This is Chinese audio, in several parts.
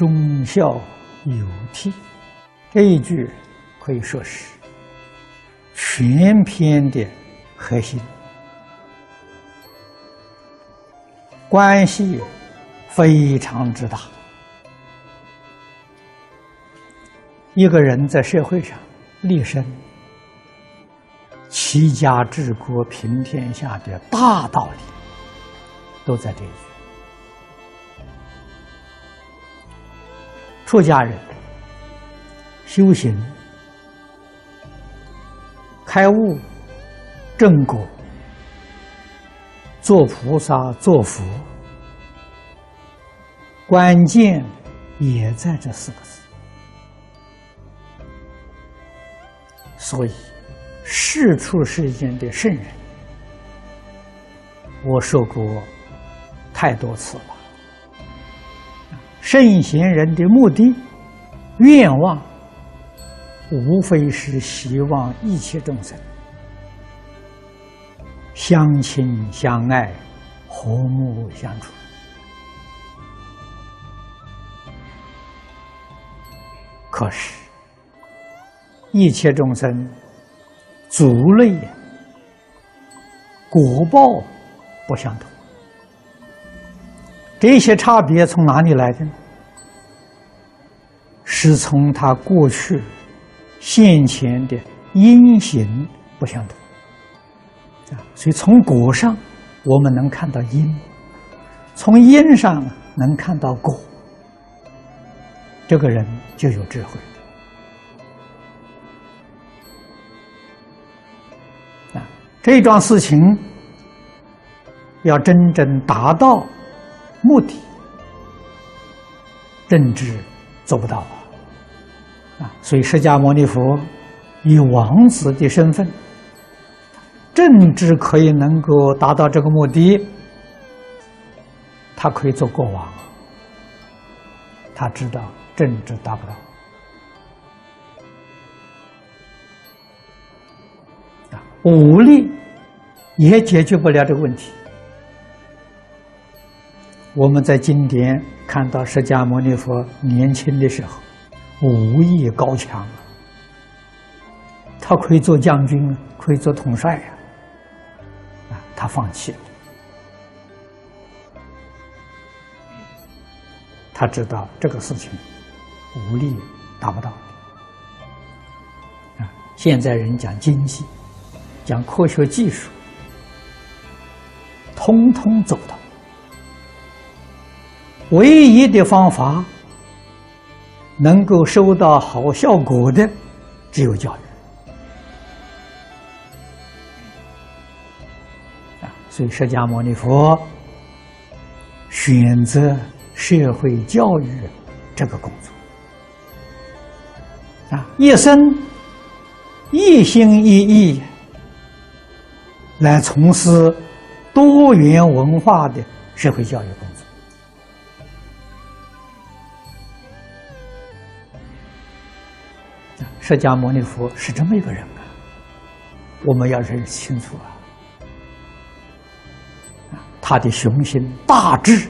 忠孝有悌，这一句可以说是全篇的核心，关系非常之大。一个人在社会上立身、齐家治国平天下的大道理，都在这一出家人修行、开悟、正果、做菩萨、做佛，关键也在这四个字。所以，世出世间的圣人，我说过太多次了。圣贤人的目的、愿望，无非是希望一切众生相亲相爱、和睦相处。可是，一切众生族类、果报不相同，这些差别从哪里来的呢？是从他过去现前的因行不相同啊，所以从果上我们能看到因，从因上能看到果，这个人就有智慧啊。这桩事情要真正达到目的，政治做不到啊。啊，所以释迦牟尼佛以王子的身份，政治可以能够达到这个目的，他可以做国王。他知道政治达不到，啊，武力也解决不了这个问题。我们在经典看到释迦牟尼佛年轻的时候。武艺高强，他可以做将军，可以做统帅呀。啊，他放弃了。他知道这个事情武力达不到。啊，现在人讲经济，讲科学技术，通通走到。唯一的方法。能够收到好效果的，只有教育啊！所以释迦牟尼佛选择社会教育这个工作啊，一生一心一意来从事多元文化的社会教育工作。释迦牟尼佛是这么一个人啊，我们要认清楚啊。他的雄心大志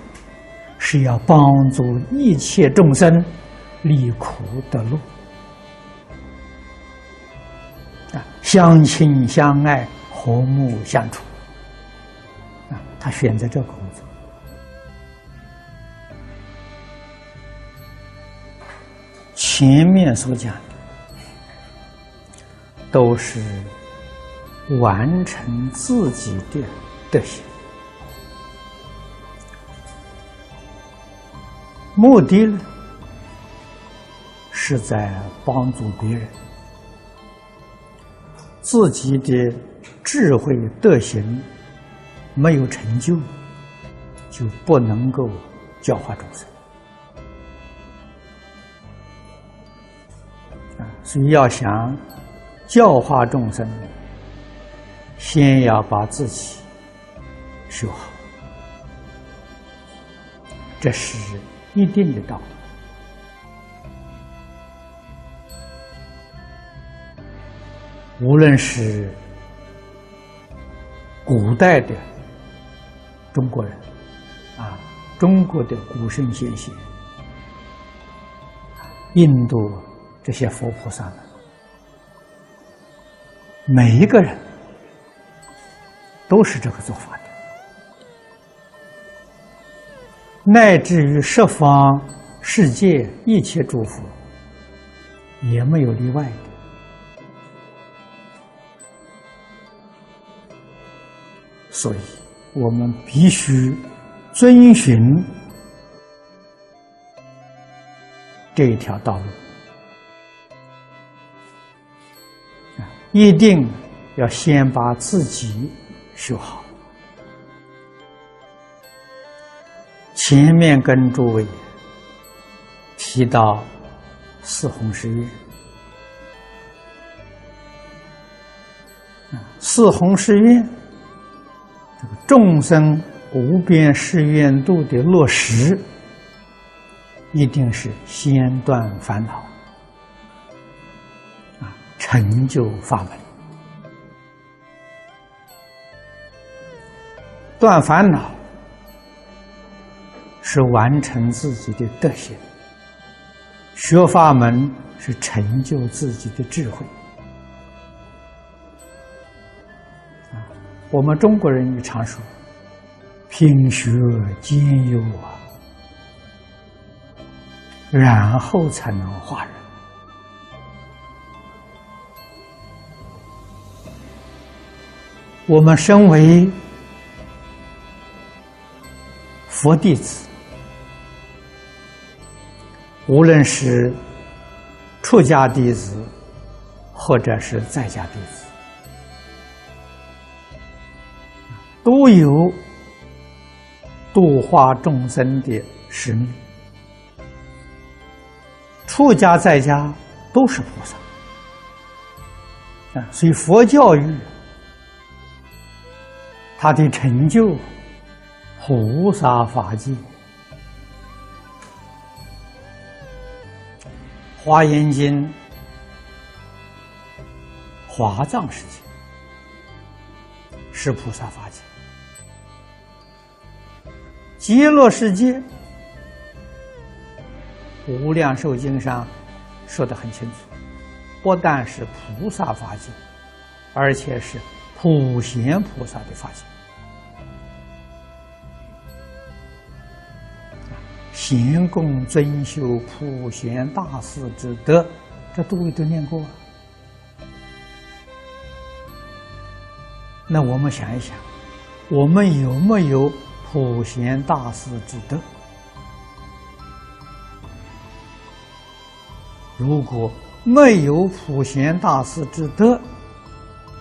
是要帮助一切众生离苦得乐啊，相亲相爱，和睦相处啊。他选择这个工作，前面所讲。都是完成自己的德行，目的呢是在帮助别人，自己的智慧德行没有成就，就不能够教化众生啊，所以要想。教化众生，先要把自己修好，这是一定的道理。无论是古代的中国人，啊，中国的古圣先贤，印度这些佛菩萨们，每一个人都是这个做法的，乃至于十方世界一切诸佛，也没有例外的。所以，我们必须遵循这一条道路，一定要先把自己修好。前面跟诸位提到四弘誓愿，四弘誓愿。众生无边誓愿度的落实，一定是先断烦恼，成就法门。断烦恼是完成自己的德行，学法门是成就自己的智慧。我们中国人也常说：“品学兼优啊，然后才能化人。”我们身为佛弟子，无论是出家弟子，或者是在家弟子。都有度化众生的使命，出家在家都是菩萨啊，所以佛教育他的成就，菩萨法界，《华严经》华藏世界是菩萨法界。极乐世界，《无量寿经》上说的很清楚，不但是菩萨法界，而且是普贤菩萨的法界。贤供尊修普贤大士之德，这都位都念过。那我们想一想，我们有没有？普贤大师之德，如果没有普贤大师之德，